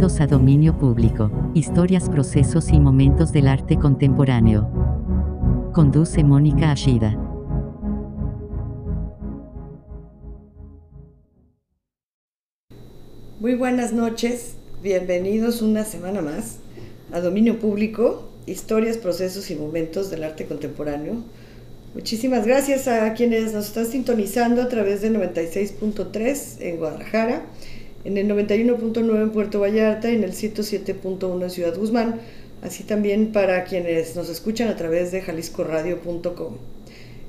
Bienvenidos a Dominio Público, historias, procesos y momentos del arte contemporáneo. Conduce Mónica Ashida. Muy buenas noches, bienvenidos una semana más a Dominio Público, historias, procesos y momentos del arte contemporáneo. Muchísimas gracias a quienes nos están sintonizando a través de 96.3 en Guadalajara, en el 91.9 en Puerto Vallarta y en el 107.1 en Ciudad Guzmán, así también para quienes nos escuchan a través de jaliscoradio.com.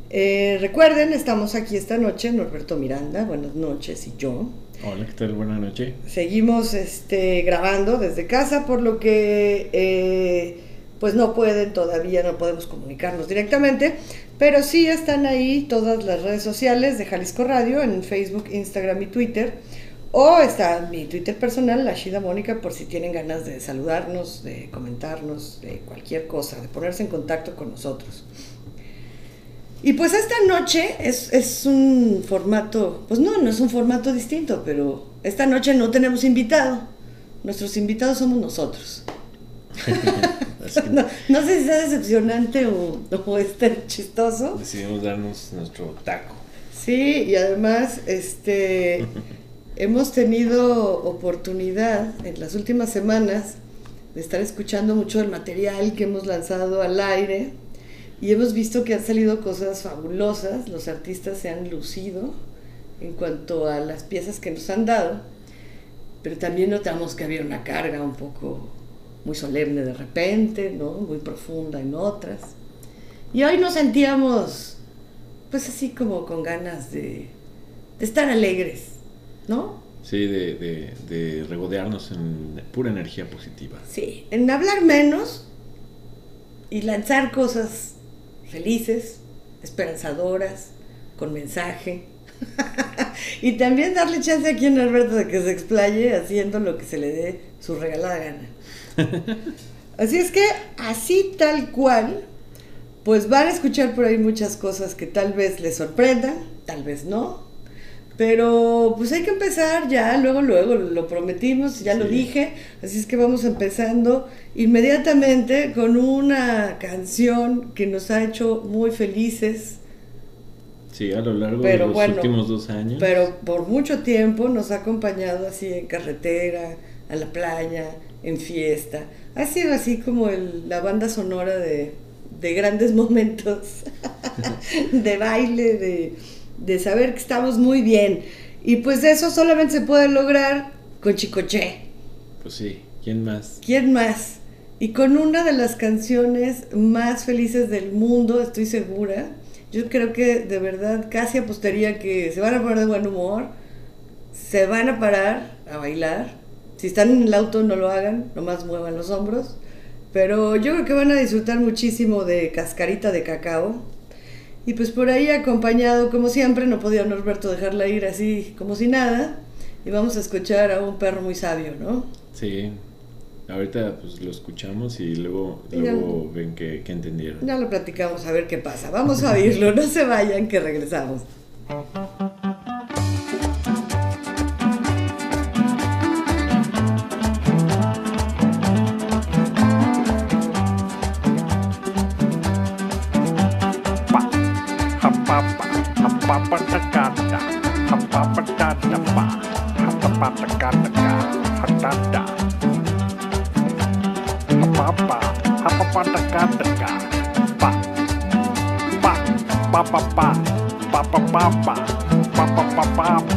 Eh, recuerden, estamos aquí esta noche, Norberto Miranda, buenas noches, y yo. Hola, ¿qué tal? Buenas noches. Seguimos este, grabando desde casa, por lo que eh, pues no pueden todavía, no podemos comunicarnos directamente, pero sí están ahí todas las redes sociales de Jalisco Radio, en Facebook, Instagram y Twitter. O está mi Twitter personal, la Shida Mónica, por si tienen ganas de saludarnos, de comentarnos, de cualquier cosa, de ponerse en contacto con nosotros. Y pues esta noche es, es, un formato, pues no, no es un formato distinto, pero esta noche no tenemos invitado. Nuestros invitados somos nosotros. no, no, sé si sea decepcionante o, o chistoso. Decidimos darnos nuestro taco. Sí, y además, este, hemos tenido oportunidad en las últimas semanas de estar escuchando mucho del material que hemos lanzado al aire y hemos visto que han salido cosas fabulosas, los artistas se han lucido en cuanto a las piezas que nos han dado, pero también notamos que había una carga un poco muy solemne de repente, ¿no? muy profunda en otras. Y hoy nos sentíamos, pues así como con ganas de, de estar alegres, ¿no? Sí, de, de, de, regodearnos en pura energía positiva. Sí, en hablar menos y lanzar cosas felices, esperanzadoras, con mensaje. y también darle chance aquí a Alberto de que se explaye haciendo lo que se le dé su regalada gana. Así es que, así tal cual, pues van a escuchar por ahí muchas cosas que tal vez les sorprendan, tal vez no. Pero pues hay que empezar ya, luego, luego, lo prometimos, ya sí. lo dije, así es que vamos empezando inmediatamente con una canción que nos ha hecho muy felices. Sí, a lo largo pero de los bueno, últimos dos años. Pero por mucho tiempo nos ha acompañado así en carretera, a la playa, en fiesta. Ha sido así como el, la banda sonora de, de grandes momentos, de baile, de, de, saber que estamos muy bien. Y pues eso solamente se puede lograr con Chicoche. Pues sí, ¿quién más? ¿Quién más? Y con una de las canciones más felices del mundo, estoy segura. Yo creo que de verdad casi apostaría que se van a poner de buen humor, se van a parar a bailar si están en el auto no lo hagan, nomás muevan los hombros. Pero yo creo que van a disfrutar muchísimo de cascarita de cacao. Y pues por ahí acompañado, como siempre, no podía Norberto dejarla ir así como si nada. Y vamos a escuchar a un perro muy sabio, ¿no? Sí. Ahorita pues lo escuchamos y luego, luego ya, ven que, que entendieron. Ya lo platicamos a ver qué pasa. Vamos a oírlo, no se vayan que regresamos.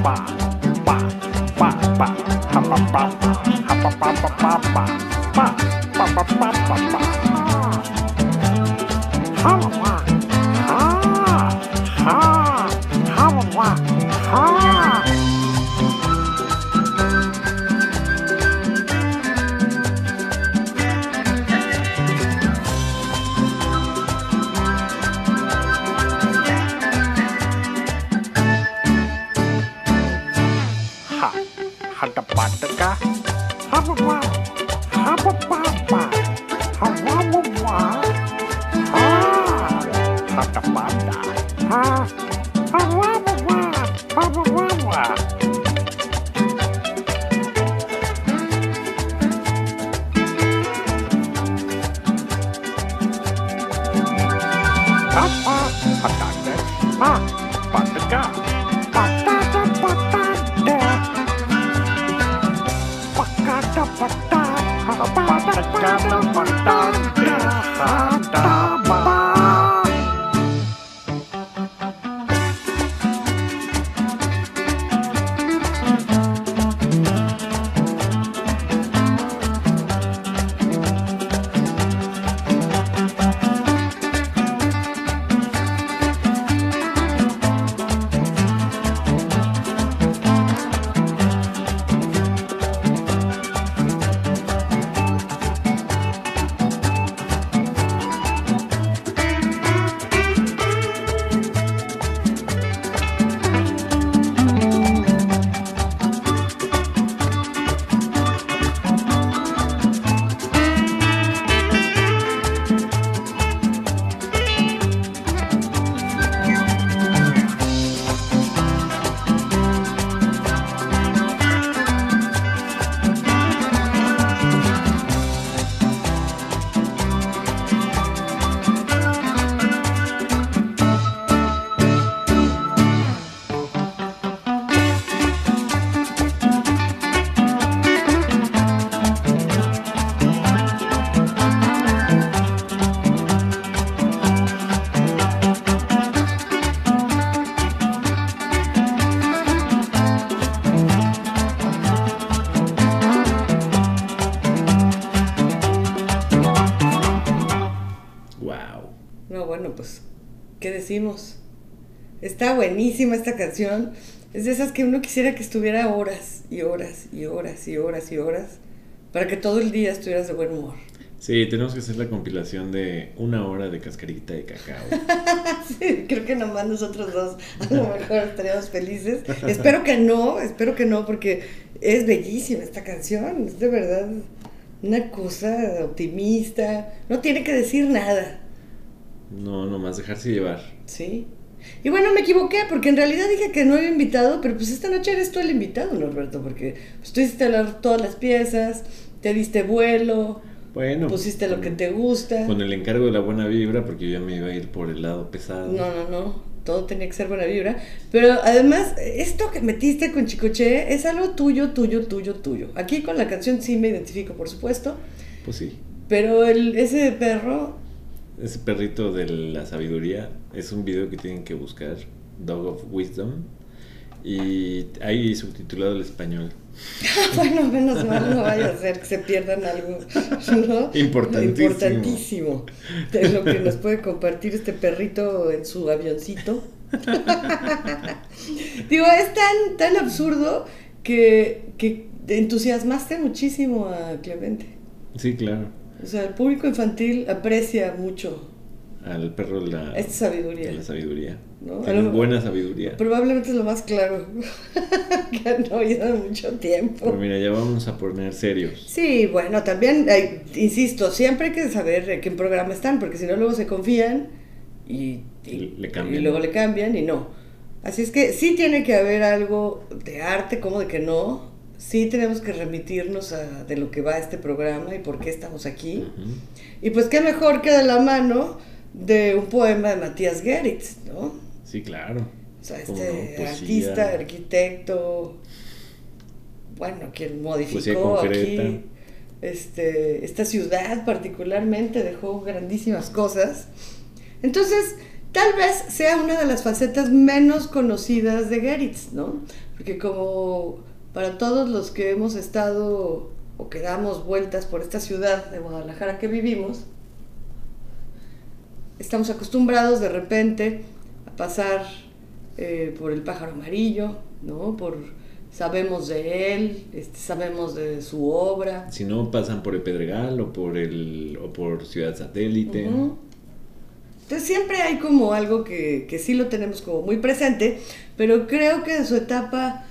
pá. Decimos? Está buenísima esta canción. Es de esas que uno quisiera que estuviera horas y horas y horas y horas y horas para que todo el día estuvieras de buen humor. Sí, tenemos que hacer la compilación de una hora de cascarita de cacao. sí, creo que nomás nosotros dos a lo mejor estaríamos felices. espero que no, espero que no, porque es bellísima esta canción, es de verdad una cosa optimista, no tiene que decir nada. No, nomás dejarse llevar. Sí. Y bueno, me equivoqué porque en realidad dije que no había invitado, pero pues esta noche eres tú el invitado, Norberto, porque pues, tú hiciste todas las piezas, te diste vuelo bueno. Pusiste lo que te gusta. Con el encargo de la buena vibra, porque yo ya me iba a ir por el lado pesado. No, no, no. Todo tenía que ser buena vibra. Pero además, esto que metiste con Chicoche es algo tuyo, tuyo, tuyo, tuyo. Aquí con la canción sí me identifico, por supuesto. Pues sí. Pero el, ese perro. Ese perrito de la sabiduría es un video que tienen que buscar. Dog of Wisdom. Y ahí subtitulado al español. bueno, menos mal no vaya a ser que se pierdan algo ¿no? importantísimo. importantísimo de lo que nos puede compartir este perrito en su avioncito. Digo, es tan, tan absurdo que, que entusiasmaste muchísimo a Clemente. Sí, claro. O sea, el público infantil aprecia mucho al perro la, Esta sabiduría. la sabiduría. ¿no? buena sabiduría. Probablemente es lo más claro que han oído en mucho tiempo. Pero mira, ya vamos a poner serios. Sí, bueno, también, insisto, siempre hay que saber en qué programa están, porque si no luego se confían y, y, le cambian. y luego le cambian y no. Así es que sí tiene que haber algo de arte, como de que no. Sí tenemos que remitirnos a, de lo que va este programa y por qué estamos aquí. Y pues qué mejor que de la mano de un poema de Matías Geritz, ¿no? Sí, claro. O sea, este artista, arquitecto, bueno, quien modificó aquí este, esta ciudad particularmente, dejó grandísimas cosas. Entonces, tal vez sea una de las facetas menos conocidas de Geritz, ¿no? Porque como para todos los que hemos estado o que damos vueltas por esta ciudad de Guadalajara que vivimos, estamos acostumbrados de repente a pasar eh, por el pájaro amarillo, ¿no? Por, sabemos de él, este, sabemos de su obra. Si no, pasan por el Pedregal o por, el, o por Ciudad Satélite. Entonces siempre hay como algo que, que sí lo tenemos como muy presente, pero creo que en su etapa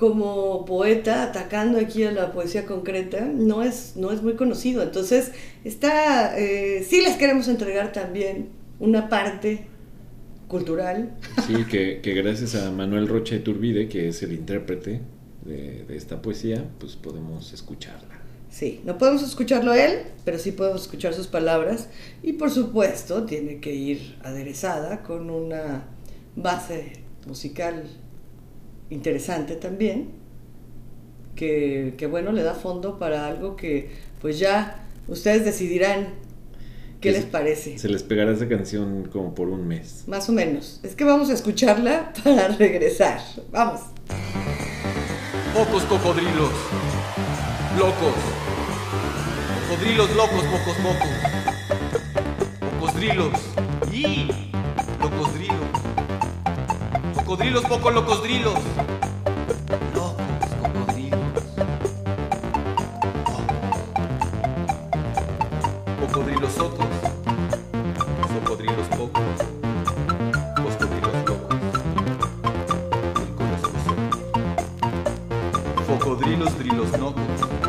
como poeta, atacando aquí a la poesía concreta, no es, no es muy conocido. Entonces, está, eh, sí les queremos entregar también una parte cultural. Sí, que, gracias a Manuel Rocha Turbide, que es el intérprete de, esta poesía, pues podemos escucharla. Sí, no podemos escucharlo él, pero sí podemos escuchar sus palabras. Y por supuesto, tiene que ir aderezada con una base musical interesante también, que, bueno, le da fondo para algo que pues ya ustedes decidirán qué les parece. Se les pegará esa canción como por un mes. Más o menos. Es que vamos a escucharla para regresar. Vamos. Pocos cocodrilos. Locos. Cocodrilos locos, pocos pocos. Cocodrilos. ¡Y! Locodrilos cocodrilos, pocos locos drilos. Locos cocodrilos. Pocos. Cocodrilos socos. Socodrilos pocos. Cocodrilos locos. Cocodrilos socos. Drilos nocos.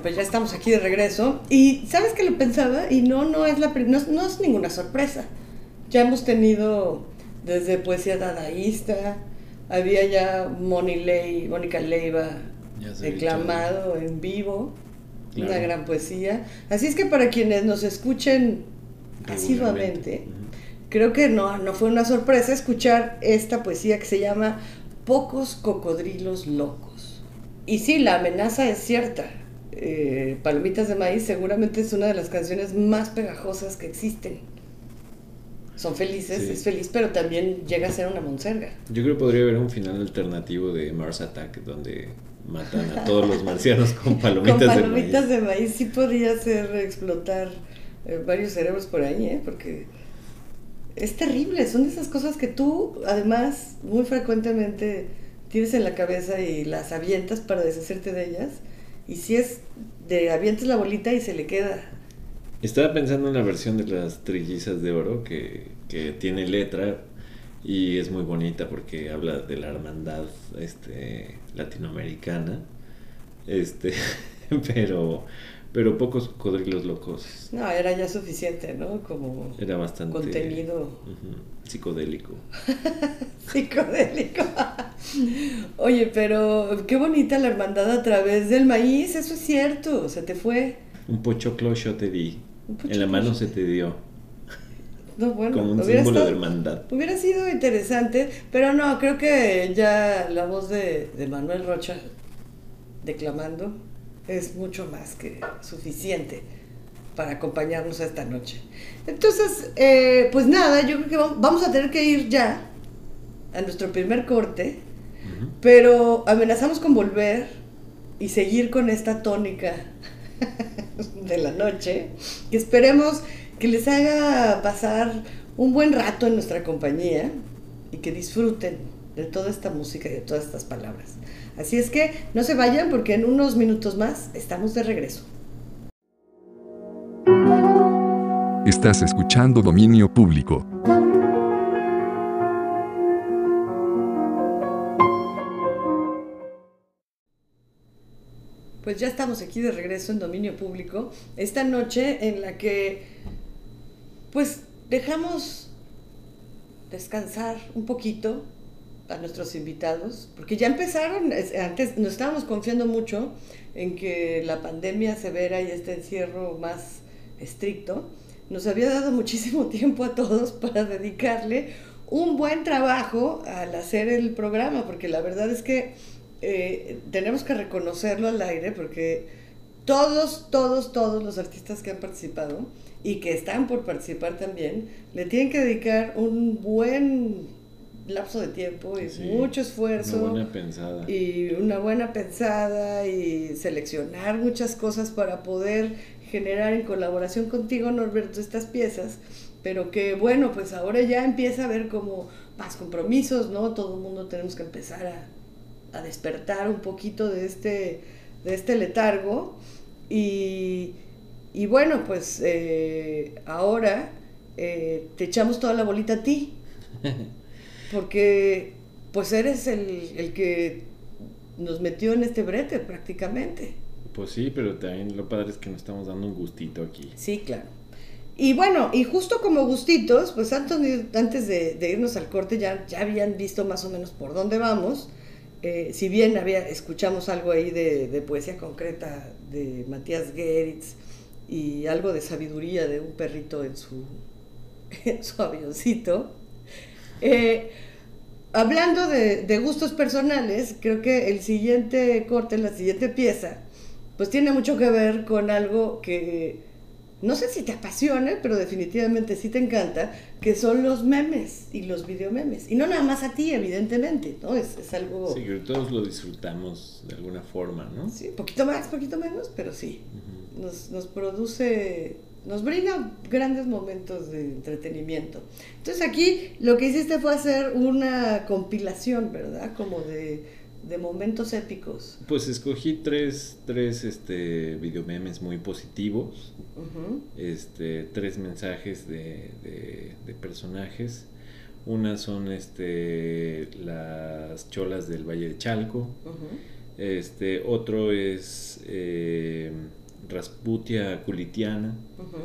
Bueno, pues ya estamos aquí de regreso. Y ¿sabes qué lo pensaba? Y no, no es, la, no, no es ninguna sorpresa. Ya hemos tenido desde poesía dadaísta, había ya Moni Ley, Mónica Leiva declamado en vivo, Claro. una gran poesía. Así es que para quienes nos escuchen asiduamente, Ujú. creo que no, no fue una sorpresa escuchar esta poesía que se llama Pocos cocodrilos locos. Y sí, la amenaza es cierta. Eh, Palomitas de maíz seguramente es una de las canciones más pegajosas que existen. Son felices, Sí. es feliz, pero también llega a ser una monserga. Yo creo que podría haber un final alternativo de Mars Attack donde matan a todos los marcianos con palomitas, Con palomitas de de maíz sí podría hacer explotar eh, varios cerebros por ahí, ¿eh? porque es terrible. Son de esas cosas que tú, además, muy frecuentemente tienes en la cabeza y las avientas para deshacerte de ellas. Y si es de avientas la bolita y se le queda. Estaba pensando en la versión de las trillizas de oro que, que tiene letra y es muy bonita porque habla de la hermandad este, latinoamericana. Este, pero, pero pocos cocodrilos locos. No, era ya suficiente, ¿no? Como Era bastante contenido psicodélico. psicodélico. Oye, pero qué bonita la hermandad a través del maíz, eso es cierto, se te fue. Un pochoclo yo te di. En la mano se te dio. No, bueno, como un hubiera símbolo de hermandad. Hubiera sido interesante, pero no, creo que ya la voz de, de Manuel Rocha declamando es mucho más que suficiente para acompañarnos esta noche. Entonces, eh, pues nada, yo creo que vam- vamos a tener que ir ya a nuestro primer corte, pero amenazamos con volver y seguir con esta tónica de la noche, que esperemos que les haga pasar un buen rato en nuestra compañía y que disfruten de toda esta música y de todas estas palabras. Así es que no se vayan porque en unos minutos más estamos de regreso. Estás escuchando Dominio Público. Pues ya estamos aquí de regreso en dominio público, esta noche en la que pues dejamos descansar un poquito a nuestros invitados, porque ya empezaron, es- antes nos estábamos confiando mucho en que la pandemia severa y este encierro más estricto nos había dado muchísimo tiempo a todos para dedicarle un buen trabajo al hacer el programa, porque la verdad es que eh, tenemos que reconocerlo al aire, porque todos, todos, todos los artistas que han participado y que están por participar también, le tienen que dedicar un buen lapso de tiempo y Sí, mucho esfuerzo Una buena pensada. y una buena pensada y seleccionar muchas cosas para poder generar en colaboración contigo, Norberto, estas piezas, pero que bueno, pues ahora ya empieza a haber como más compromisos, ¿no? Todo el mundo tenemos que empezar a, a despertar un poquito de este, de este letargo y, y bueno, pues eh, ahora eh, te echamos toda la bolita a ti, porque pues eres el, el que nos metió en este brete prácticamente. Pues sí, pero también lo padre es que nos estamos dando un gustito aquí. Sí, claro. Y bueno, y justo como gustitos, pues antes, antes de, de irnos al corte ya, ya habían visto más o menos por dónde vamos. Eh, si bien había, escuchamos algo ahí de, de poesía concreta de Matías Geritz y algo de sabiduría de un perrito en su, en su avioncito. Eh, hablando de, de gustos personales, creo que el siguiente corte, la siguiente pieza, pues tiene mucho que ver con algo que no sé si te apasiona, pero definitivamente sí te encanta, que son los memes y los videomemes. Y no nada más a ti, evidentemente, ¿no? Es, es algo, Sí, que todos lo disfrutamos de alguna forma, ¿no? sí, poquito más, poquito menos, pero sí. Nos produce nos brinda grandes momentos de entretenimiento. Entonces aquí lo que hiciste fue hacer una compilación, ¿verdad? Como de, de momentos épicos. Pues escogí tres, tres este, videomemes muy positivos, este, tres mensajes de, de- de personajes. Una son este, las cholas del Valle de Chalco. Este, otro es eh, Rasputia Culitiana,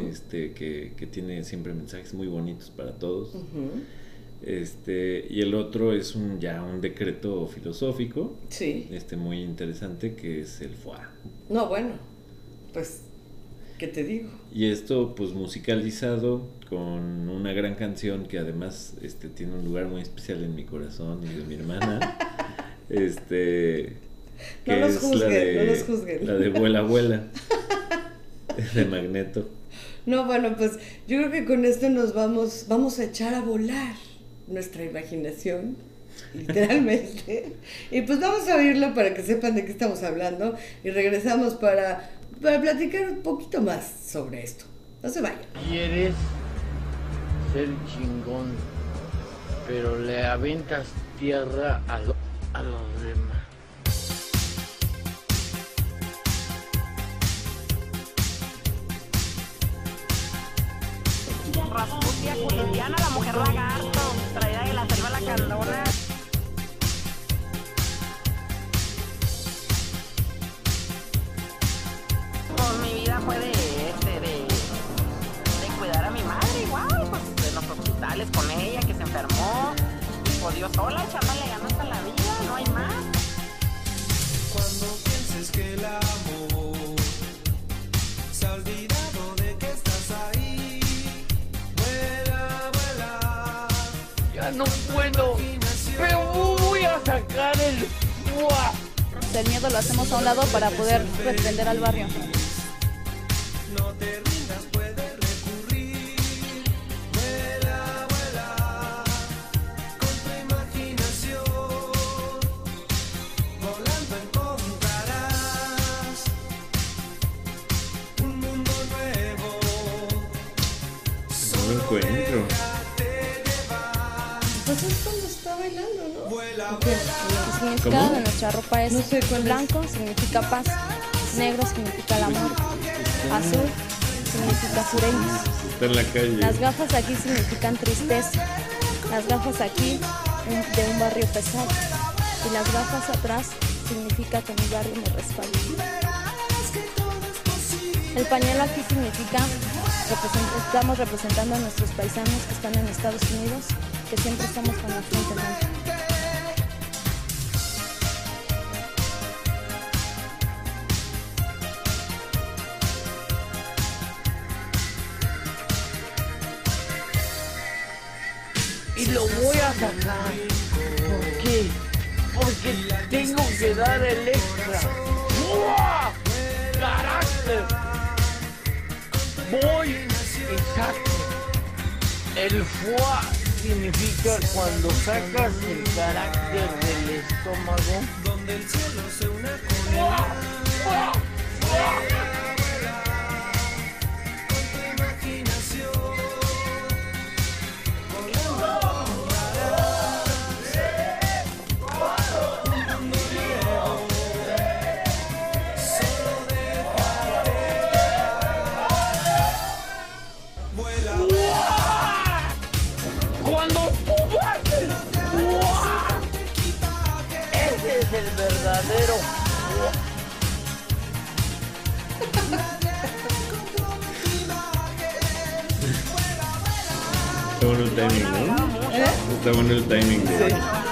este, que, que tiene siempre mensajes muy bonitos para todos. Este, y el otro es un ya un decreto filosófico, Sí. este muy interesante que es el FUA. No, bueno, pues, ¿qué te digo? Y esto pues musicalizado con una gran canción que además este tiene un lugar muy especial en mi corazón y de mi hermana. este No los juzguen, no los juzguen. La de Vuela Vuela de Magneto. No, bueno, pues yo creo que con esto nos vamos, vamos a echar a volar nuestra imaginación, literalmente. y pues vamos a oírlo para que sepan de qué estamos hablando y regresamos para, para platicar un poquito más sobre esto. No se vayan. Quieres ser chingón, pero le aventas tierra a, lo- a los demás. Rasputia Culitiana, la mujer lagarto, traída de la selva la candona. Pues mi vida fue de, este, de, cuidar a mi madre igual, pues en los hospitales con ella que se enfermó. Y pues yo sola echándole ganas a la vida, no hay más. Cuando pienses que el Ya no puedo, pero voy a sacar el... El miedo lo hacemos a un lado para poder defender al barrio. El significado de nuestra ropa es No sé cuál es. blanco significa paz, negro significa la muerte, azul significa sureños. Está en la calle. Las gafas aquí significan tristeza, las gafas aquí de un barrio pesado y las gafas atrás significa que mi barrio me respalda. El pañuelo aquí significa estamos representando a nuestros paisanos que están en Estados Unidos, que siempre estamos con la frente en ¿Por qué? Porque tengo que dar el extra. ¡Buah! ¡Carácter! Voy y saco. El foie significa cuando sacas el carácter del estómago. donde el cielo timing, ¿no? Está bueno el timing de...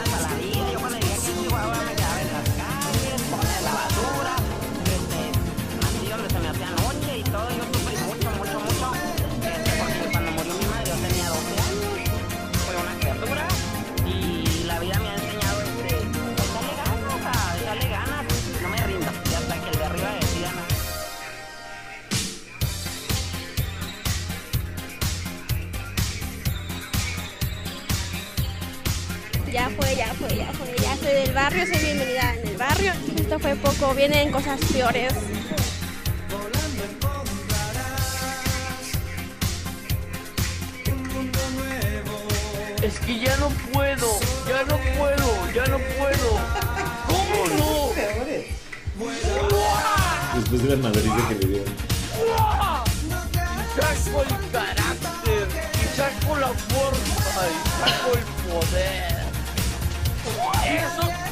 cosas peores. Es que ya no puedo, ya no puedo, ya no puedo. ¿Cómo no? Después de la madriza que le dieron. El carácter, saco la forma, y saco el poder. Eso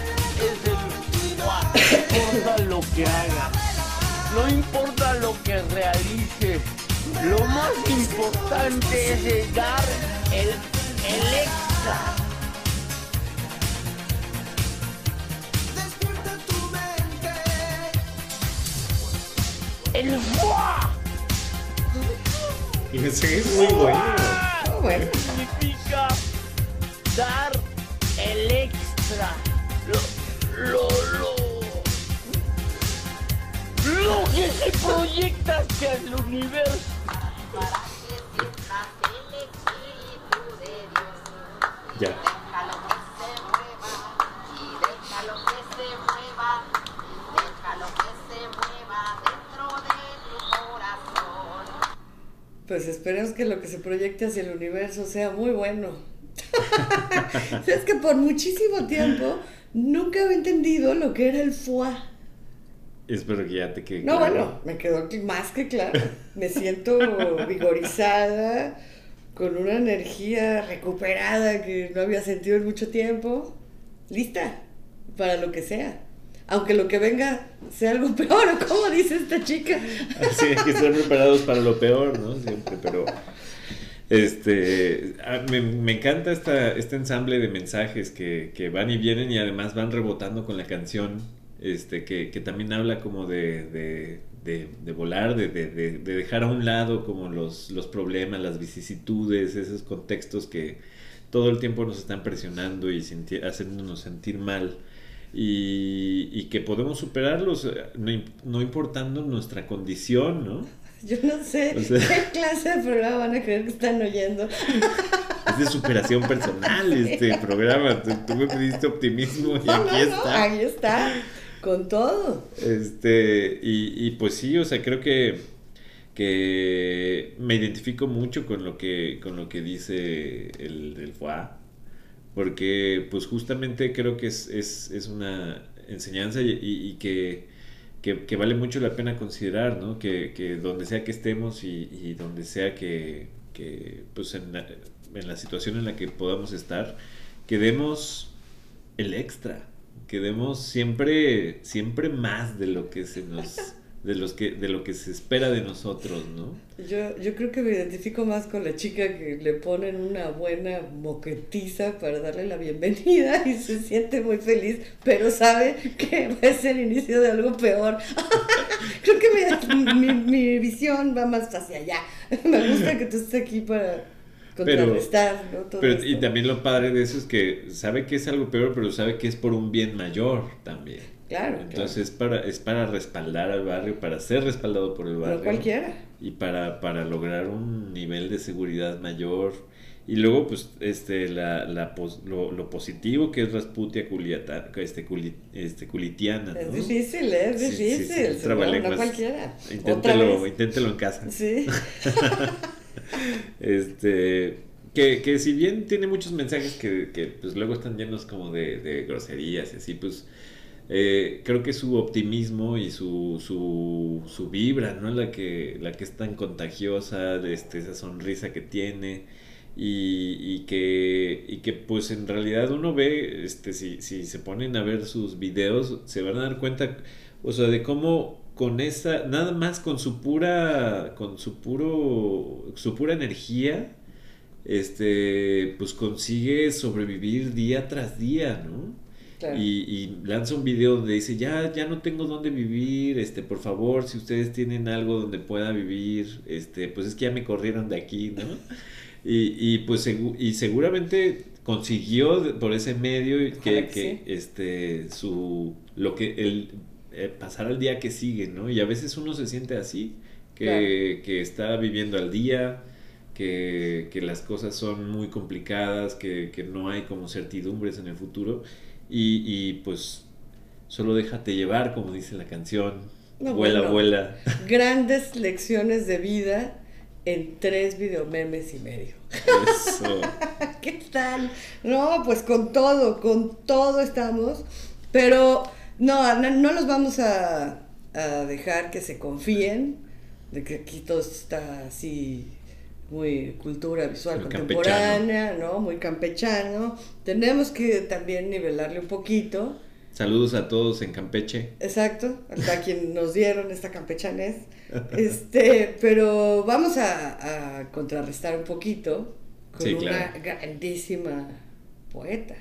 importa lo que hagas, no importa lo que realices. Lo más importante es el dar el, el extra. El ¡Buah! Y ese es muy bueno. Bueno. significa dar Lo que se proyecta hacia el universo. Ya. Pues esperemos que lo que se proyecte hacia el universo sea muy bueno. es que por muchísimo tiempo nunca había entendido lo que era el foie. Espero que ya te quede No, claro. bueno, me quedó más que claro. Me siento vigorizada, con una energía recuperada que no había sentido en mucho tiempo. Lista para lo que sea. Aunque lo que venga sea algo peor, ¿o ¿cómo dice esta chica? Sí, hay que estar preparados para lo peor, ¿no? Siempre, pero. Este. ah, Me, me encanta esta, este ensamble de mensajes que, que van y vienen y además van rebotando con la canción. Este, que, que también habla como de, de, de- de volar, de, de- de- de dejar a un lado como los, los problemas, las vicisitudes, esos contextos que todo el tiempo nos están presionando y haciéndonos sentir mal. Y, y que podemos superarlos, eh, no, no importando nuestra condición, ¿no? Yo no sé O sea- qué clase de programa van a creer que están oyendo. Es de superación personal este programa. Tú, tú me pediste optimismo y No, aquí no, está. ahí está, con todo. Este, y, y pues sí, o sea, creo que, que me identifico mucho con lo que, con lo que dice el del FUA, porque pues justamente creo que es, es, es una enseñanza y, y- que, que, vale mucho la pena considerar, ¿no? Que, que donde sea que estemos y, y donde sea que, que pues en la, en la situación en la que podamos estar, que demos el extra, que demos siempre, siempre más de lo que se nos, de los que, de lo que se espera de nosotros, ¿no? Yo, yo creo que me identifico más con la chica que le ponen una buena moquetiza para darle la bienvenida y se siente muy feliz, pero sabe que es el inicio de algo peor. creo que mi, mi, mi visión va más hacia allá. Me gusta que tú estés aquí para contrarrestar, ¿no? Todo Pero, y también lo padre de eso es que sabe que es algo peor, pero sabe que es por un bien mayor también. Claro, Entonces es para, es para respaldar al barrio, para ser respaldado por el barrio. No cualquiera. Y para, para lograr un nivel de seguridad mayor. Y luego, pues, este, la, la lo, lo positivo que es Rasputia culiata, este, culi- este, culitiana. Es ¿no? difícil, es Sí, sí, sí, difícil. un no, no cualquiera. Inténtelo, inténtelo en casa. Sí. Este. Que, que si bien tiene muchos mensajes que, que, pues luego están llenos como de, groserías y así, pues eh, creo que su optimismo y su, su, su vibra, ¿no? La que, la que es tan contagiosa, este, esa sonrisa que tiene y, y que, y que pues en realidad uno ve, este, si, si se ponen a ver sus videos, se van a dar cuenta, o sea, de cómo con esa, nada más con su pura, con su puro, su pura energía, este, pues consigue sobrevivir día tras día, ¿no? Claro. Y, y lanza un video donde dice, ya, ya no tengo dónde vivir, este, por favor, si ustedes tienen algo donde pueda vivir, este, pues es que ya me corrieron de aquí, ¿no? Y, y pues y seguramente consiguió por ese medio que, que que, sí. este su lo que el eh, pasar al día que sigue, ¿no? Y a veces uno se siente así, que, Claro. que está viviendo al día, que, que las cosas son muy complicadas, que, que no hay como certidumbres en el futuro y, y, pues solo déjate llevar, como dice la canción. No, vuela, bueno. vuela. Grandes lecciones de vida en tres videomemes y medio. Eso. ¿Qué tal? No, pues con todo, con todo estamos. Pero no, no, no los vamos a, a dejar que se confíen de que aquí todo está así muy cultura visual contemporánea, ¿no? Muy campechano. Tenemos que también nivelarle un poquito. Saludos a todos en Campeche. Exacto, a quien nos dieron esta campechanés. Este, pero vamos a, a contrarrestar un poquito con Sí, una claro. grandísima poeta,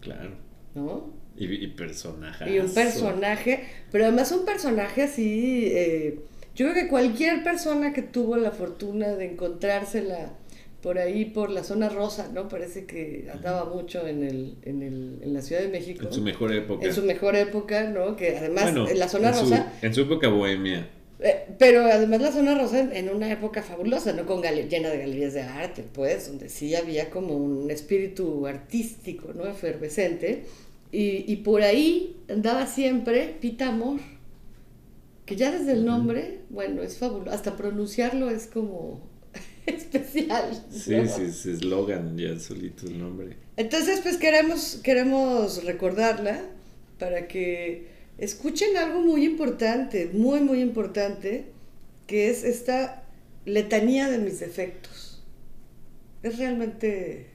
Claro. ¿no? Y, y personaje. Y un personaje, pero además un personaje así, eh, yo creo que cualquier persona que tuvo la fortuna de encontrársela por ahí, por la zona rosa, ¿no? Parece que andaba mucho en, el, en, el, en la Ciudad de México. En su mejor época. En su mejor época, ¿no? Que además Bueno, en la zona en su- rosa, en su época bohemia. eh, pero además la zona rosa en, en una época fabulosa, ¿no? Con llena de galerías de arte, pues, donde sí había como un espíritu artístico, ¿no? Efervescente. Y, y por ahí andaba siempre Pita Amor, que ya desde el nombre, bueno, es fabuloso, hasta pronunciarlo es como especial. Sí, ¿no? sí, es eslogan ya solito el nombre. Entonces, pues queremos, queremos recordarla para que escuchen algo muy importante, muy, muy importante, que es esta letanía de mis defectos. Es realmente,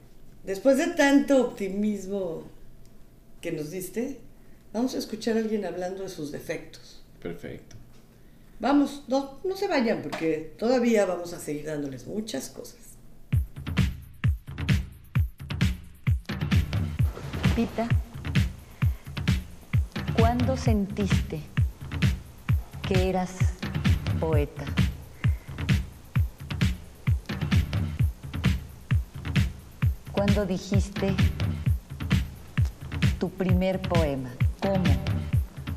después de tanto optimismo que nos diste, vamos a escuchar a alguien hablando de sus defectos. Perfecto. Vamos, no, no se vayan porque todavía vamos a seguir dándoles muchas cosas. Pita, ¿cuándo sentiste que eras poeta? ¿Cuándo dijiste tu primer poema? ¿Cómo?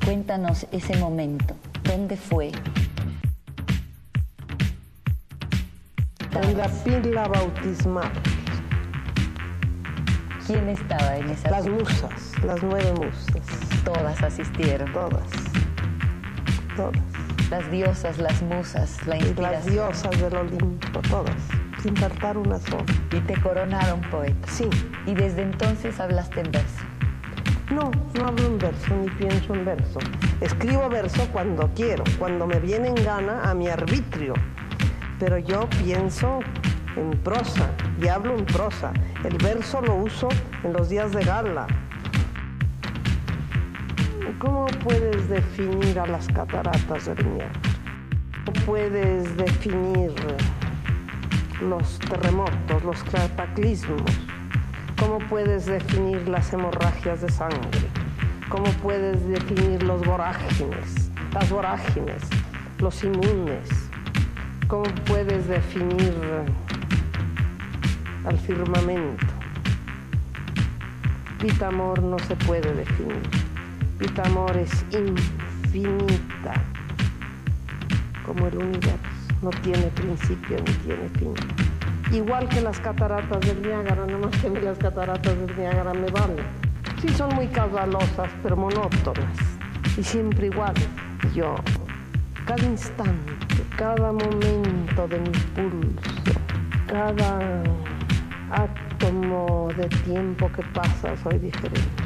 Cuéntanos ese momento. ¿Dónde fue? En la pila bautismal. ¿Quién estaba en esa Las pila? musas, las nueve musas. Todas asistieron. Todas. Todas. Las diosas, las musas, la Las inspiración. diosas del Olimpo, todas. Sin faltar una sola. Y te coronaron poeta. Sí. Y desde entonces hablaste en verso. No, no hablo en verso ni pienso en verso. Escribo verso cuando quiero, cuando me viene en gana a mi arbitrio. Pero yo pienso en prosa y hablo en prosa. El verso lo uso en los días de gala. ¿Cómo puedes definir a las cataratas del Niágara? ¿Cómo puedes definir los terremotos, los cataclismos? ¿Cómo puedes definir las hemorragias de sangre? ¿Cómo puedes definir los vorágines, las vorágines, los inmunes? ¿Cómo puedes definir al firmamento? Pitamor no se puede definir. Pitamor es infinita, como el universo. No tiene principio ni tiene fin. Igual que las cataratas del Niágara, nada más que a mí las cataratas del Niágara me valen. Sí, son muy caudalosas, pero monótonas. Y siempre iguales. Yo, cada instante, cada momento de mi pulso, cada átomo de tiempo que pasa, soy diferente.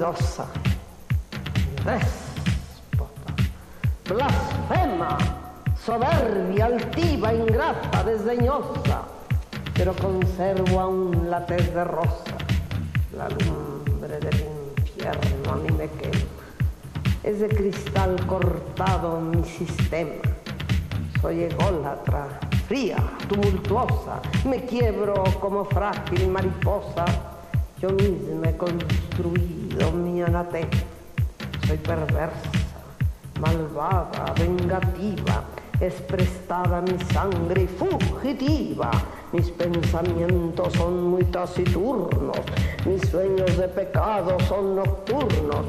Vanidosa, déspota, blasfema, soberbia, altiva, ingrata, desdeñosa, pero conservo aún la tez de rosa. La lumbre del infierno a mí me quema. Es de cristal cortado mi sistema. Soy ególatra, fría, tumultuosa. Me quiebro como frágil mariposa. Yo misma he anatema. Soy perversa, malvada, vengativa. Es prestada mi sangre y fugitiva. Mis pensamientos son muy taciturnos. Mis sueños de pecado son nocturnos.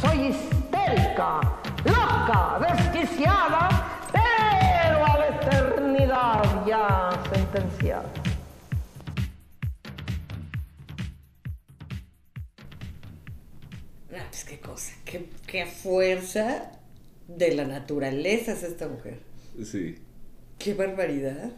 Soy histérica, loca, desquiciada, pero a la eternidad ya sentenciada. Pues qué cosa, qué, qué fuerza de la naturaleza es esta mujer. Sí. Qué barbaridad.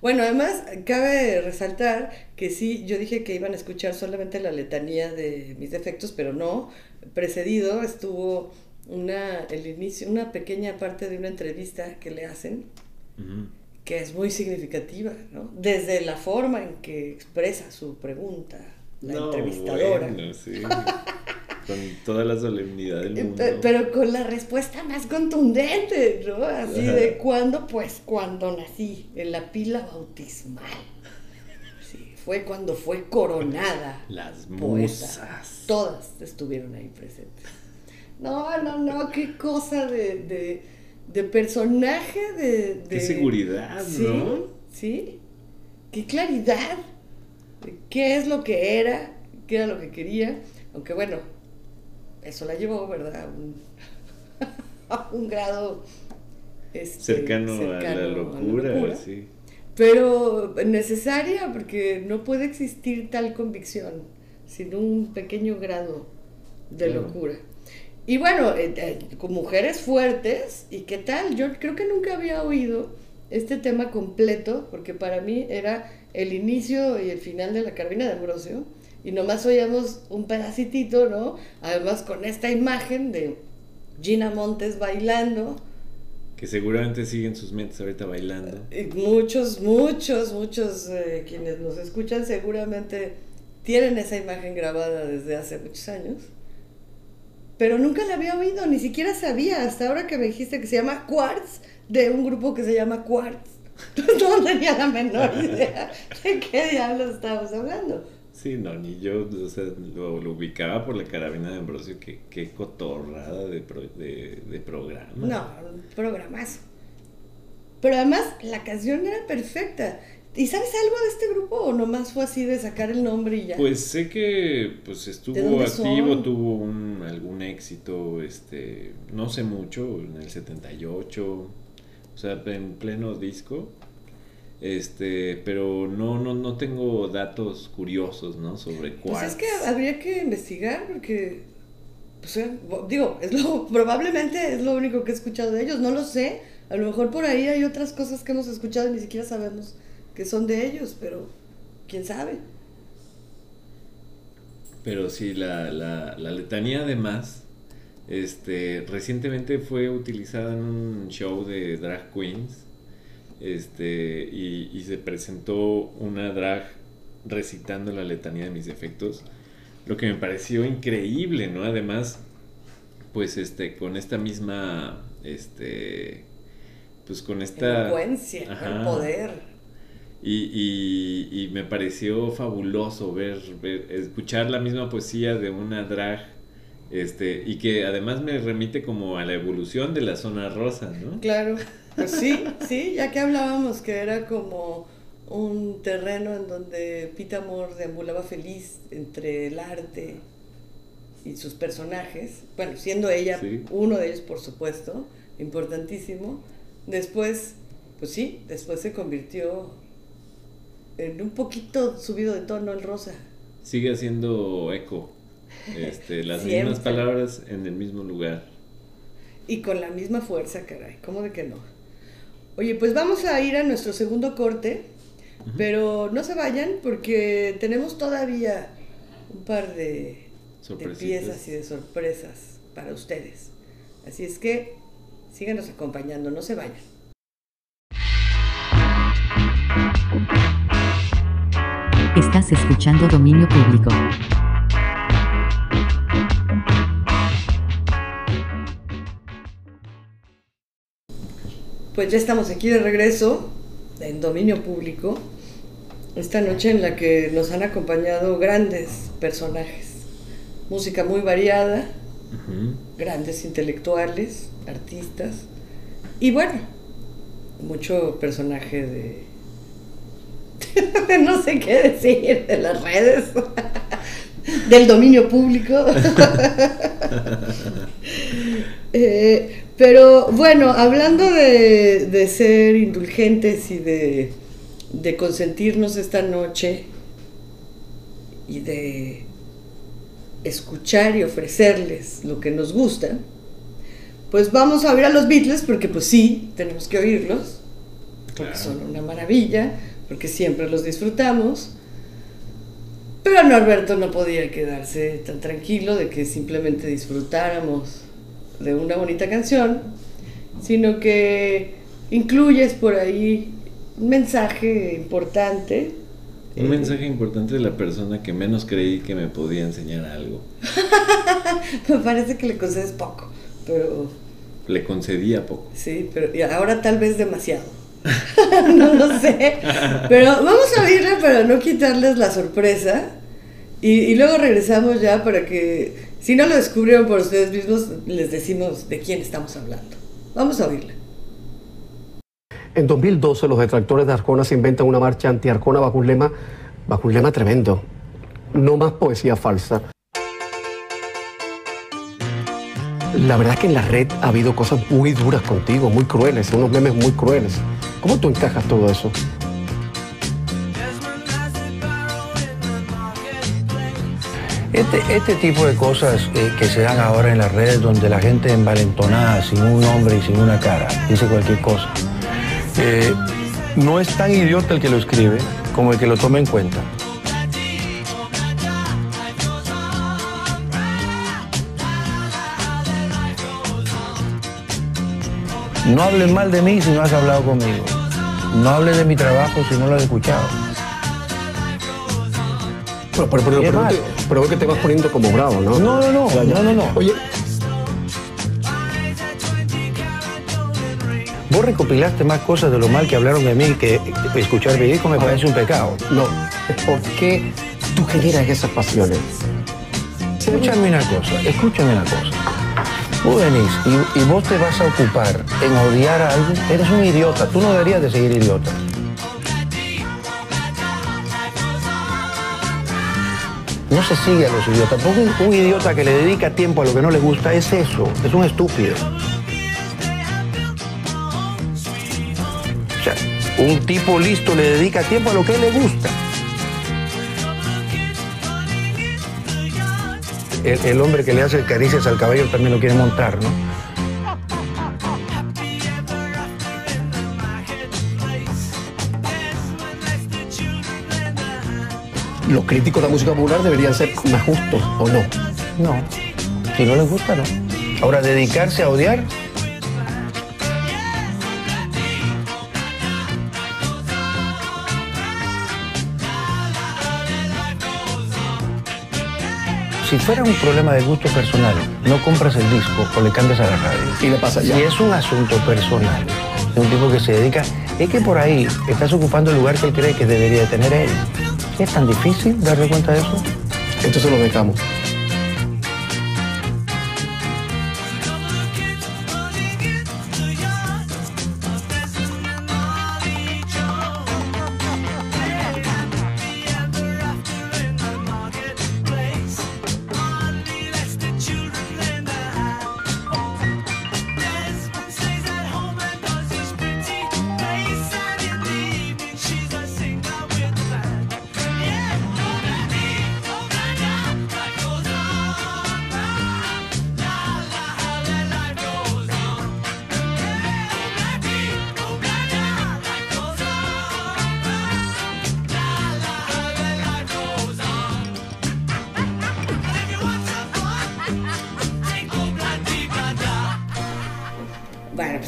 Bueno, además, cabe resaltar que sí, yo dije que iban a escuchar solamente la letanía de mis defectos, pero no. Precedido estuvo una, el inicio, una pequeña parte de una entrevista que le hacen, que es muy significativa, ¿no? Desde la forma en que expresa su pregunta, la No, entrevistadora. bueno, sí. Con toda la solemnidad del Eh, mundo. pe- Pero con la respuesta más contundente, ¿no? Así Ajá. de cuándo, pues cuando nací, en la pila bautismal. Sí, fue cuando fue coronada. Las poeta. musas. Todas estuvieron ahí presentes. No, no, no, qué cosa de, de, de personaje, de, de- Qué seguridad, sí, ¿no? Sí, qué claridad. ¿Qué es lo que era? ¿Qué era lo que quería? Aunque bueno, eso la llevó, ¿verdad? A un, a un grado este, cercano, a la locura, locura. sí. Pero necesaria porque no puede existir tal convicción sin un pequeño grado de Claro. locura. Y bueno, eh, eh, con mujeres fuertes, ¿y qué tal? Yo creo que nunca había oído este tema completo, porque para mí era el inicio y el final de la Carmina de Ambrosio, y nomás oíamos un pedacitito, ¿no? Además con esta imagen de Gina Montes bailando, Que seguramente siguen sus mentes ahorita bailando. y muchos, muchos, muchos eh, quienes nos escuchan seguramente tienen esa imagen grabada desde hace muchos años. Pero nunca la había oído, ni siquiera sabía, hasta ahora que me dijiste que se llama Quartz, de un grupo que se llama Quartz. No tenía la menor idea de qué diablos estábamos hablando. Sí, no, ni yo, o sea, lo, lo ubicaba por la carabina de Ambrosio, que qué cotorrada de, pro- de, de programa. No, programazo. Pero además la canción era perfecta. ¿Y sabes algo de este grupo o nomás fue así de sacar el nombre y ya? Pues sé que pues ¿De estuvo activo, son? tuvo un, algún éxito, este, no sé mucho, en el 78, o sea, en pleno disco, este, pero no, no, no tengo datos curiosos, ¿no? Sobre Pues cuál. es que habría que investigar porque, sea, bo- digo, es lo, probablemente es lo único que he escuchado de ellos, no lo sé, a lo mejor por ahí hay otras cosas que hemos escuchado y ni siquiera sabemos que son de ellos, pero quién sabe. Pero sí, la, la, la letanía además, este, recientemente fue utilizada en un show de drag queens, este, y, y se presentó una drag recitando la letanía de mis defectos, lo que me pareció increíble, ¿no? Además, pues, este, con esta misma, este, pues con esta... Elocuencia, Ajá. el poder. Y, y- y me pareció fabuloso ver, ver- escuchar la misma poesía de una drag, este, y que además me remite como a la evolución de la zona rosa, ¿no? Claro, sí, sí, ya que hablábamos que era como un terreno en donde Pita Amor deambulaba feliz entre el arte y sus personajes, bueno, siendo ella Sí. uno de ellos, por supuesto, importantísimo. Después, pues sí, después se convirtió en un poquito subido de tono el rosa. Sigue haciendo eco, este, las mismas palabras en el mismo lugar. Y con la misma fuerza, caray, ¿cómo de que no? Oye, pues vamos a ir a nuestro segundo corte, pero no se vayan porque tenemos todavía un par de, de piezas y de sorpresas para ustedes. Así es que síganos acompañando, no se vayan. Estás escuchando Dominio Público. Pues ya estamos aquí de regreso en dominio público, esta noche en la que nos han acompañado grandes personajes, música muy variada, grandes intelectuales, artistas y bueno, mucho personaje de... no sé qué decir, de las redes, del dominio público. Eh, pero bueno, hablando de, de ser indulgentes y de, de consentirnos esta noche y de escuchar y ofrecerles lo que nos gusta, pues vamos a oír a los Beatles porque pues sí, tenemos que oírlos, porque son una maravilla, porque siempre los disfrutamos. Pero Norberto no podía quedarse tan tranquilo de que simplemente disfrutáramos de una bonita canción, sino que incluyes por ahí un mensaje importante. Un mensaje importante de la persona que menos creí que me podía enseñar algo. Me parece que le concedes poco, pero Le concedía poco. sí, pero y ahora tal vez demasiado. no lo sé. Pero vamos a oírle para no quitarles la sorpresa. Y, y luego regresamos ya para que, si no lo descubrieron por ustedes mismos, les decimos de quién estamos hablando. Vamos a oírle. En 2012 los detractores de Arjona se inventan una marcha anti-Arjona bajo un lema, bajo un lema tremendo. No más poesía falsa. La verdad es que en la red ha habido cosas muy duras contigo, muy crueles, unos memes muy crueles. ¿Cómo tú encajas todo eso? Este, este tipo de cosas eh, que se dan ahora en las redes donde la gente envalentonada, sin un nombre y sin una cara, dice cualquier cosa, eh, no es tan idiota el que lo escribe como el que lo toma en cuenta. No hables mal de mí si no has hablado conmigo. No hables de mi trabajo si no lo has escuchado. Pero, pero, pero, pero, pero veo que te vas poniendo como bravo, ¿no? No, no, no, no, no, no. Oye, Vos recopilaste más cosas de lo mal que hablaron de mí que escuchar Virico me parece un pecado. no, ¿por qué tú generas esas pasiones? Escúchame una cosa, escúchame una cosa. Vos venís y, y vos te vas a ocupar en odiar a alguien, eres un idiota, tú no deberías de seguir idiota. No se sigue a los idiotas, porque un, idiota que le dedica tiempo a lo que no le gusta es eso, es un estúpido. O sea, un tipo listo le dedica tiempo a lo que le gusta. El, el hombre que le hace caricias al caballo también lo quiere montar, ¿no? Los críticos de la música popular deberían ser más justos, ¿o no? No. Si no les gusta, no. Ahora, dedicarse a odiar. Si fuera un problema de gusto personal, no compras el disco o le cambias a la radio. Y le pasa ya. Si es un asunto personal, de un tipo que se dedica, es que por ahí estás ocupando el lugar que él cree que debería de tener él. ¿Es tan difícil darle cuenta de eso? Entonces lo dejamos.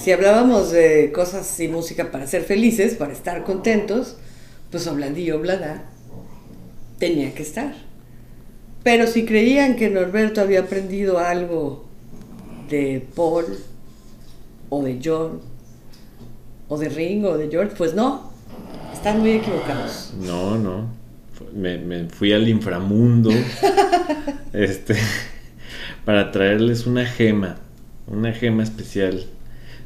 Si hablábamos de cosas y música para ser felices, para estar contentos, pues Oblandío Oblada tenía que estar. Pero si creían que Norberto había aprendido algo de Paul, o de John, o de Ringo, o de George, pues no, están muy equivocados. No, no. Me, me fui al inframundo este, para traerles una gema, una gema especial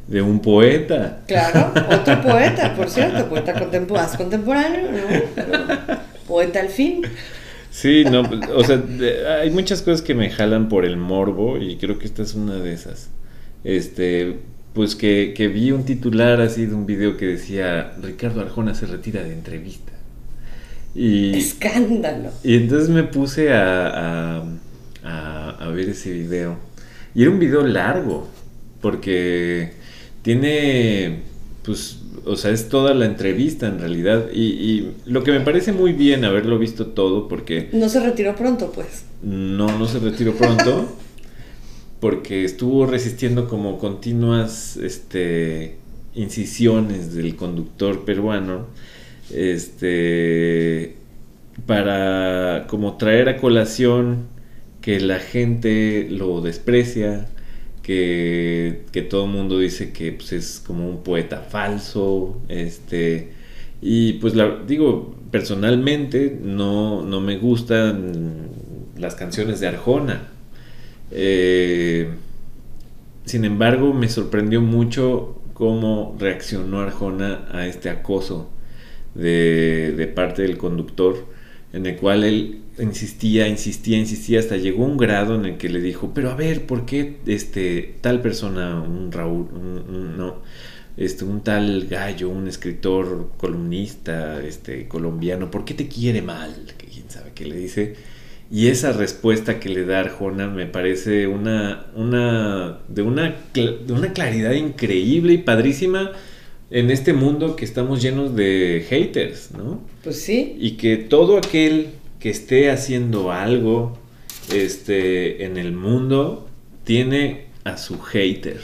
de un poeta. Claro, otro poeta, por cierto, poeta contemporáneo, contemporáneo, ¿no? Pero poeta al fin. Sí, no, o sea, hay muchas cosas que me jalan por el morbo y creo que esta es una de esas. Este, pues que, que vi un titular así de un video que decía Ricardo Arjona se retira de entrevista. Y, Escándalo. y entonces me puse a, a, a- a ver ese video. Y era un video largo, porque tiene, pues, o sea, es toda la entrevista en realidad. Y, y lo que me parece muy bien haberlo visto todo, porque No se retiró pronto, pues. no, no se retiró pronto, porque estuvo resistiendo como continuas este, incisiones del conductor peruano, este, para como traer a colación que la gente lo desprecia, que, que todo mundo dice que pues, es como un poeta falso, este, y pues digo, personalmente no, no me gustan las canciones de Arjona. Eh, sin embargo, me sorprendió mucho cómo reaccionó Arjona a este acoso de, de parte del conductor, en el cual él insistía, insistía, insistía, hasta llegó un grado en el que le dijo, pero a ver, ¿por qué este, tal persona, un Raúl, un- no, este, un tal gallo, un escritor columnista este, colombiano, ¿por qué te quiere mal? Quién sabe qué le dice. Y esa respuesta que le da Arjona me parece una, una, de, una, de una claridad increíble y padrísima en este mundo que estamos llenos de haters, ¿no? Pues sí. Y que todo aquel que esté haciendo algo este, en el mundo tiene a su hater.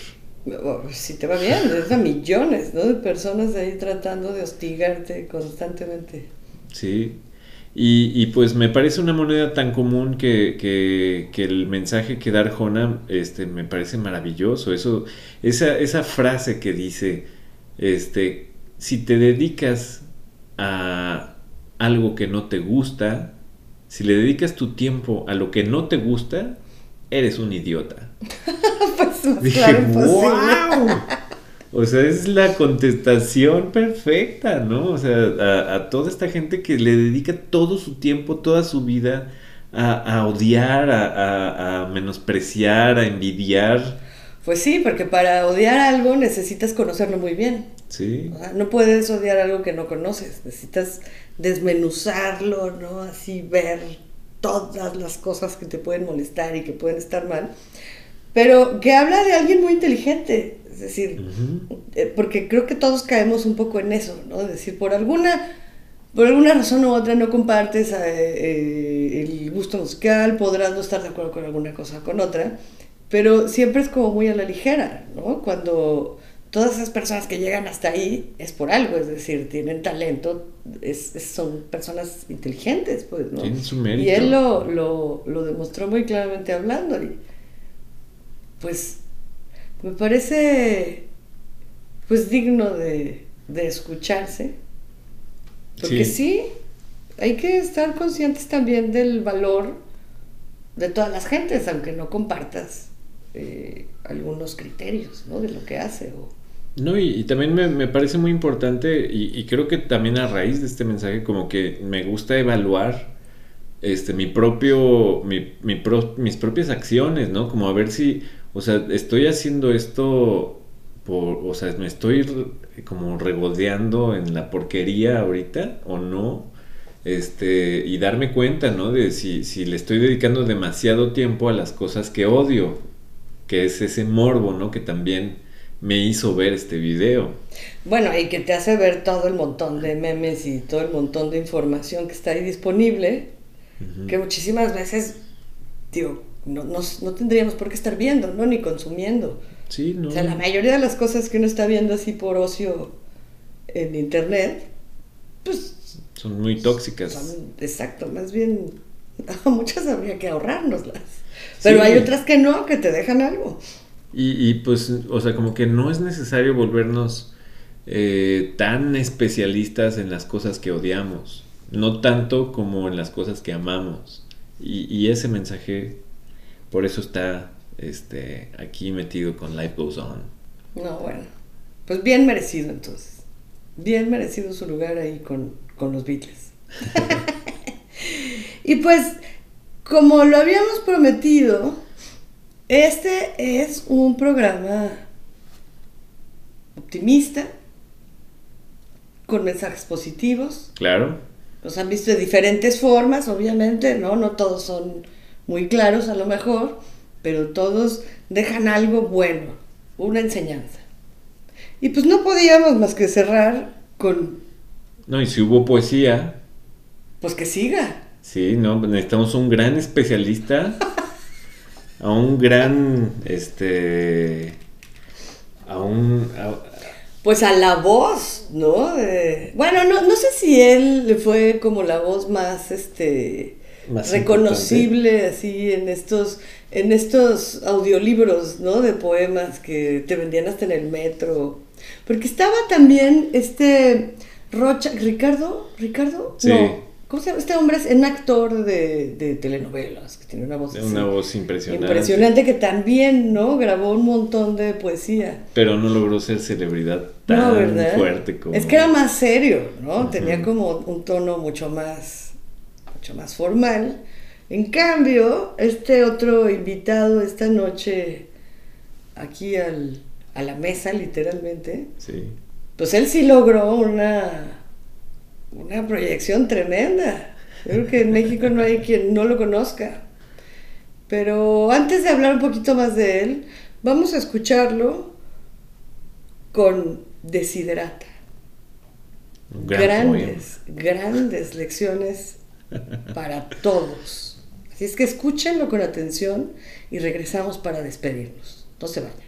Oh, Si te va bien, es a millones ¿no? de personas ahí tratando de hostigarte constantemente. Sí. Y, y pues me parece una moneda tan común que, que- que el mensaje que da Arjona este, me parece maravilloso. Eso, esa, esa frase que dice, este, si te dedicas a algo que no te gusta, si le dedicas tu tiempo a lo que no te gusta, eres un idiota. pues Dije, claro. ¡wow! O sea, es la contestación perfecta, ¿no? O sea, a, a toda esta gente que le dedica todo su tiempo, toda su vida a, a odiar, a- a menospreciar, a envidiar. Pues sí, porque para odiar algo necesitas conocerlo muy bien. Sí. O sea, no puedes odiar algo que no conoces, necesitas desmenuzarlo, ¿no? Así ver todas las cosas que te pueden molestar y que pueden estar mal. Pero que habla de alguien muy inteligente, es decir, eh, porque creo que todos caemos un poco en eso, ¿no? Es decir, por alguna, por alguna razón u otra no compartes eh, eh, el gusto musical, podrás no estar de acuerdo con alguna cosa o con otra, pero siempre es como muy a la ligera, ¿no? Cuando todas esas personas que llegan hasta ahí es por algo, es decir, tienen talento, es- es- son personas inteligentes, pues, ¿no? Tienen su mérito. Y él lo, lo, lo demostró muy claramente hablando y pues me parece pues digno de, de escucharse. Porque Sí. sí. hay que estar conscientes también del valor de todas las gentes, aunque no compartas eh, algunos criterios ¿no? de lo que hace. No, y, también me, me parece muy importante, y, creo que también a raíz de este mensaje, como que me gusta evaluar este mi propio, mi, mis propias acciones, ¿no? Como a ver si, o sea, estoy haciendo esto por, o sea, me estoy como regodeando en la porquería ahorita o no. Este, y darme cuenta, ¿no? De si, si le estoy dedicando demasiado tiempo a las cosas que odio, que es ese morbo, ¿no? Que también me hizo ver este video. Bueno, y que te hace ver todo el montón de memes y todo el montón de información que está ahí disponible, que muchísimas veces, digo, no, no, no tendríamos por qué estar viendo, ¿no? Ni consumiendo. Sí, no. O sea, la mayoría de las cosas que uno está viendo así por ocio en internet, pues Son muy tóxicas. Son- exacto, más bien muchas habría que ahorrárnoslas. Pero Sí. hay otras que no, que te dejan algo. Y, y, pues, o sea, como que no es necesario volvernos eh, tan especialistas en las cosas que odiamos, no tanto como en las cosas que amamos. Y, y ese mensaje, por eso está este, aquí metido con Life Goes On. No, bueno. Pues bien merecido entonces. Bien merecido su lugar ahí con, con los Beatles. y pues, como lo habíamos prometido, este es un programa optimista, con mensajes positivos. Claro, Los han visto de diferentes formas, obviamente, ¿no? No todos son muy claros a lo mejor, pero todos dejan algo bueno, una enseñanza. Y pues no podíamos más que cerrar con, no, y si hubo poesía, pues que siga. Sí, no, necesitamos un gran especialista, a un gran, este, a un, a- Pues a la voz, ¿no? De- bueno, no, no sé si él fue como la voz más, este, Más reconocible así en estos, en estos audiolibros, ¿no? De poemas que te vendían hasta en el metro. Porque estaba también este Rocha, Ricardo, Ricardo, Sí. no, ¿cómo se llama? Este hombre es un actor de, de telenovelas que tiene una voz así. una voz impresionante. Impresionante que también, ¿no? Grabó un montón de poesía. Pero no logró ser celebridad tan No, ¿verdad? fuerte como... Es que era más serio, ¿no? Tenía como un tono mucho más, mucho más formal. En cambio, este otro invitado esta noche aquí al- a la mesa, literalmente, Sí. pues él sí logró una, una proyección tremenda. Yo creo que en México no hay quien no lo conozca. Pero antes de hablar un poquito más de él, vamos a escucharlo con Desiderata. Gran grandes, grandes lecciones para todos. Así es que escúchenlo con atención y regresamos para despedirnos. No se vayan.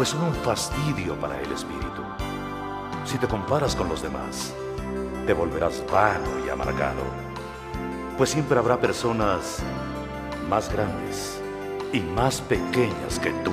pues son un fastidio para el espíritu. Si te comparas con los demás, te volverás vano y amargado, pues siempre habrá personas más grandes y más pequeñas que tú.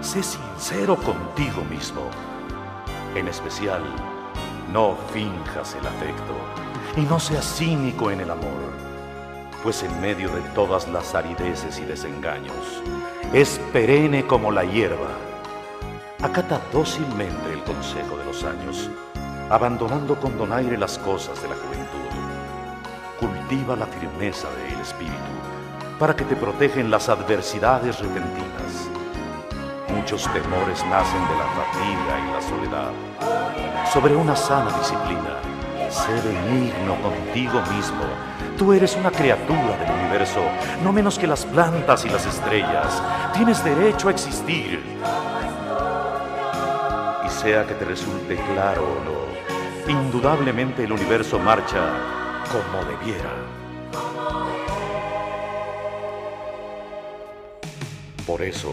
Sé sincero contigo mismo. En especial, no finjas el afecto y no seas cínico en el amor, pues en medio de todas las arideces y desengaños, es perenne como la hierba. Acata dócilmente el consejo de los años, abandonando con donaire las cosas de la juventud. Cultiva la firmeza del espíritu para que te protegen las adversidades repentinas. Muchos temores nacen de la fatiga y la soledad. Sobre una sana disciplina, Sé benigno contigo mismo. Tú eres una criatura del universo, no menos que las plantas y las estrellas. Tienes derecho a existir. Y sea que te resulte claro o no, indudablemente el universo marcha como debiera. Por eso,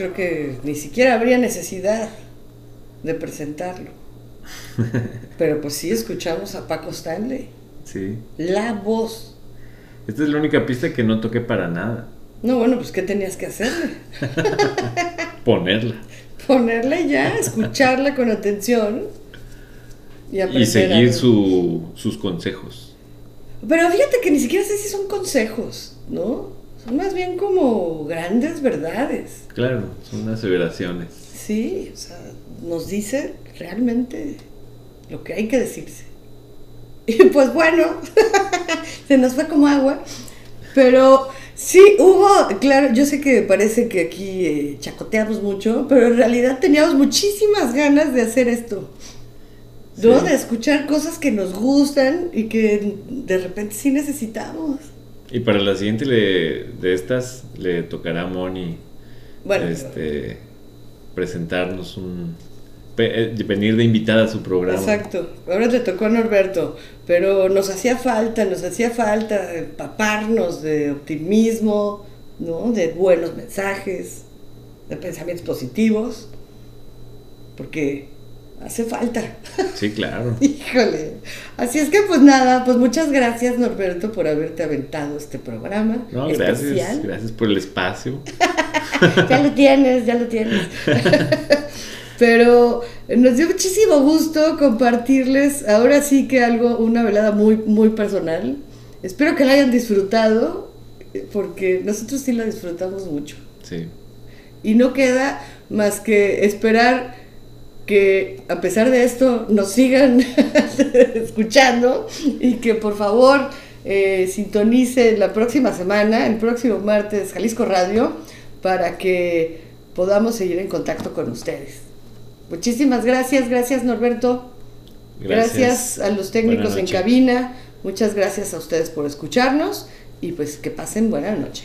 Creo que ni siquiera habría necesidad de presentarlo. Pero pues sí escuchamos a Paco Stanley, Sí. la voz. Esta es la única pista que no toqué para nada. No, bueno, pues ¿qué tenías que hacerle? Ponerla. Ponerle ya, escucharla con atención y Y seguir su- sus consejos. Pero fíjate que ni siquiera sé si son consejos, ¿no? Son más bien como grandes verdades. Claro, son aseveraciones. Sí, o sea, nos dice realmente lo que hay que decirse. Y pues bueno, se nos fue como agua. Pero sí, hubo, claro, yo sé que parece que aquí eh, chacoteamos mucho, pero en realidad teníamos muchísimas ganas de hacer esto. ¿No? Sí. De escuchar cosas que nos gustan y que de repente sí necesitamos. Y para la siguiente le- de estas le tocará a Moni Bueno, este, presentarnos un... pe- eh, venir de invitada a su programa. Exacto. Ahora te tocó a Norberto, pero nos hacía falta, nos hacía falta empaparnos de optimismo, ¿no? De buenos mensajes, de pensamientos positivos, porque hace falta. Sí, claro. Híjole. Así es que pues nada, pues muchas gracias Norberto por haberte aventado este programa No, gracias. especial. Gracias por el espacio. ya lo tienes, ya lo tienes. Pero nos dio muchísimo gusto compartirles ahora sí que algo, una velada muy, muy personal. Espero que la hayan disfrutado, porque nosotros sí la disfrutamos mucho. Sí. Y no queda más que esperar que a pesar de esto nos sigan escuchando y que por favor eh, sintonice la próxima semana, el próximo martes, Jalisco Radio, para que podamos seguir en contacto con ustedes. Muchísimas gracias, gracias Norberto. Gracias, Gracias. a los técnicos en cabina. Muchas gracias a ustedes por escucharnos y pues que pasen buena noche.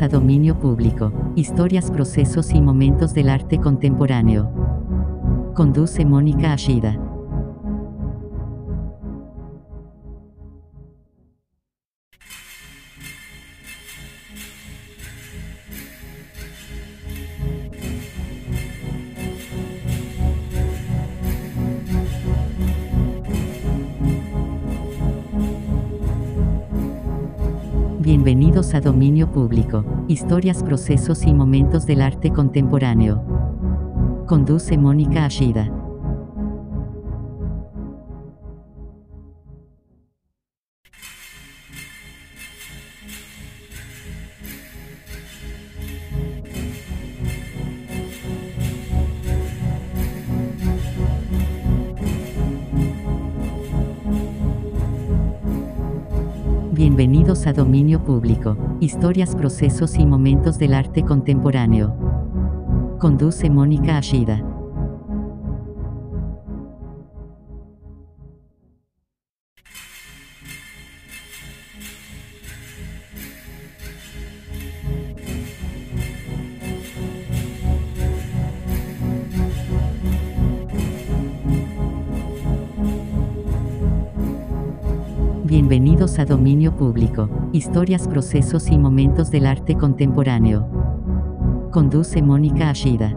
A Dominio Público, historias, procesos y momentos del arte contemporáneo. Conduce Mónica Ashida. A Dominio Público, historias, procesos y momentos del arte contemporáneo. Conduce Mónica Ashida. A Dominio Público, historias, procesos y momentos del arte contemporáneo. Conduce Mónica Ashida. Bienvenidos a Dominio Público, historias, procesos y momentos del arte contemporáneo. Conduce Mónica Ashida.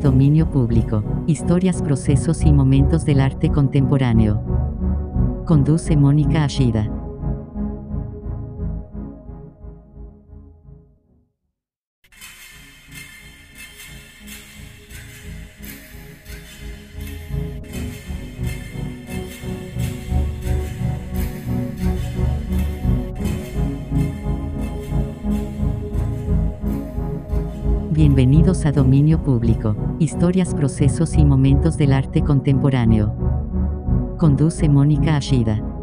Dominio Público, historias, procesos y momentos del arte contemporáneo. Conduce Mónica Ashida. A Dominio Público, historias, procesos y momentos del arte contemporáneo. Conduce Mónica Ashida.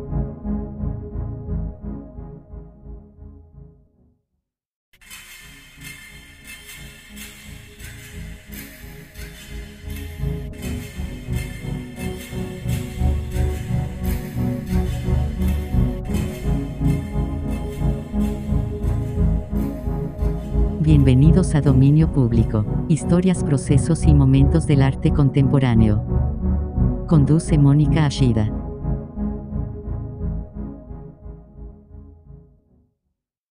A Dominio Público, historias, procesos y momentos del arte contemporáneo. Conduce Mónica Ashida.